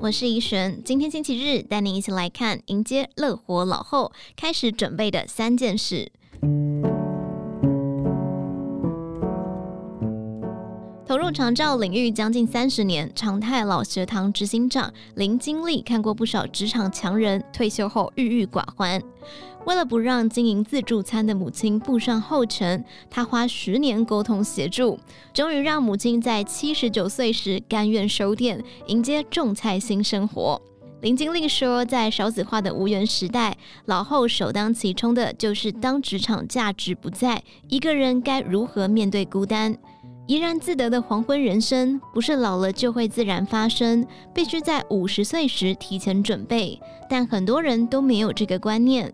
我是怡璇。今天星期日，带您一起来看迎接乐活老后开始准备的三件事。投入长照领域将近三十年，长泰老学堂执行长林经历看过不少职场强人退休后郁郁寡欢。为了不让经营自助餐的母亲步上后尘，他花十年沟通协助，终于让母亲在七十九岁时甘愿收店，迎接种菜新生活。林经历说，在少子化的无缘时代，老后首当其冲的就是当职场价值不在，一个人该如何面对孤单？怡然自得的黄昏人生，不是老了就会自然发生，必须在五十岁时提前准备。但很多人都没有这个观念。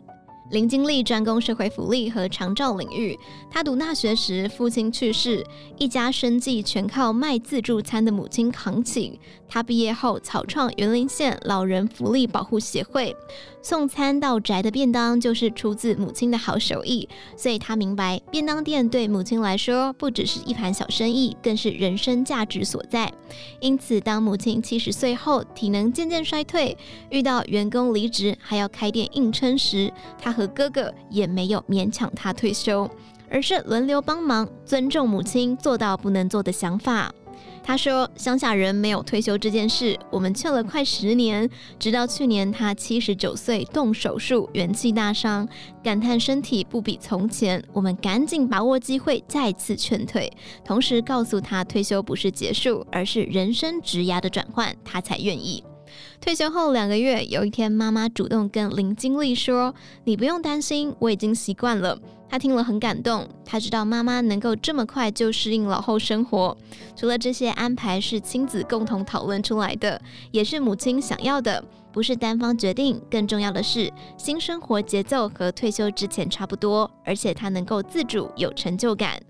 林经历专攻社会福利和长照领域。他读大学时，父亲去世，一家生计全靠卖自助餐的母亲扛起。他毕业后草创员林县老人福利保护协会，送餐到宅的便当就是出自母亲的好手艺。所以他明白，便当店对母亲来说不只是一盘小生意，更是人生价值所在。因此，当母亲七十岁后体能渐渐衰退，遇到员工离职还要开店硬撑时，他和哥哥也没有勉强他退休，而是轮流帮忙，尊重母亲做到不能做的想法。他说：“乡下人没有退休这件事，我们劝了快十年，直到去年他七十九岁动手术，元气大伤，感叹身体不比从前。我们赶紧把握机会，再次劝退，同时告诉他退休不是结束，而是人生职涯的转换，他才愿意。”退休后两个月，有一天，妈妈主动跟林经历说：“你不用担心，我已经习惯了。”他听了很感动，他知道妈妈能够这么快就适应老后生活。除了这些安排是亲子共同讨论出来的，也是母亲想要的，不是单方决定。更重要的是，新生活节奏和退休之前差不多，而且他能够自主，有成就感。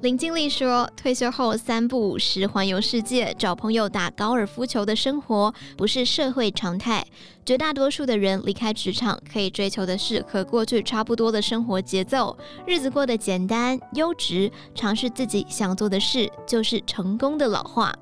林经历说：“退休后三不五时环游世界，找朋友打高尔夫球的生活不是社会常态。绝大多数的人离开职场，可以追求的是和过去差不多的生活节奏，日子过得简单、优质，尝试自己想做的事，就是成功的老化。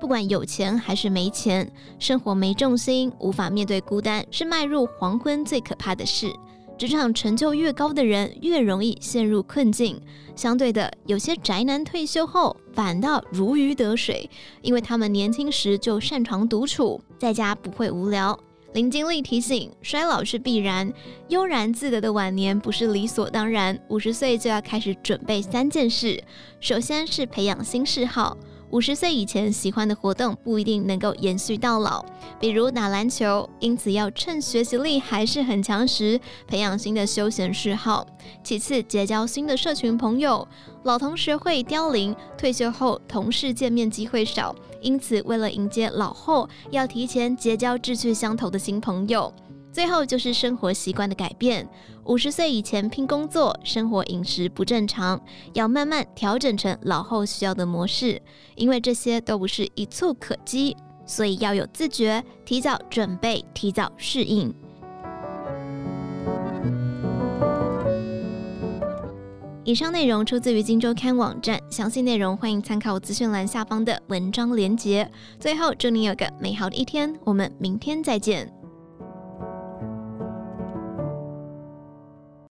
不管有钱还是没钱，生活没重心，无法面对孤单，是迈入黄昏最可怕的事。”职场成就越高的人，越容易陷入困境。相对的，有些宅男退休后反倒如鱼得水，因为他们年轻时就擅长独处，在家不会无聊。林经理提醒：衰老是必然，悠然自得的晚年不是理所当然。五十岁就要开始准备三件事，首先是培养新嗜好。五十岁以前喜欢的活动不一定能够延续到老，比如打篮球，因此要趁学习力还是很强时培养新的休闲嗜好。其次，结交新的社群朋友，老同学会凋零，退休后同事见面机会少，因此为了迎接老后，要提前结交志趣相投的新朋友。最后就是生活习惯的改变。五十岁以前拼工作，生活饮食不正常，要慢慢调整成老后需要的模式。因为这些都不是一蹴可几，所以要有自觉，提早准备，提早适应。以上内容出自于《金周刊》网站，详细内容欢迎参考资讯栏下方的文章连结。最后，祝你有个美好的一天，我们明天再见。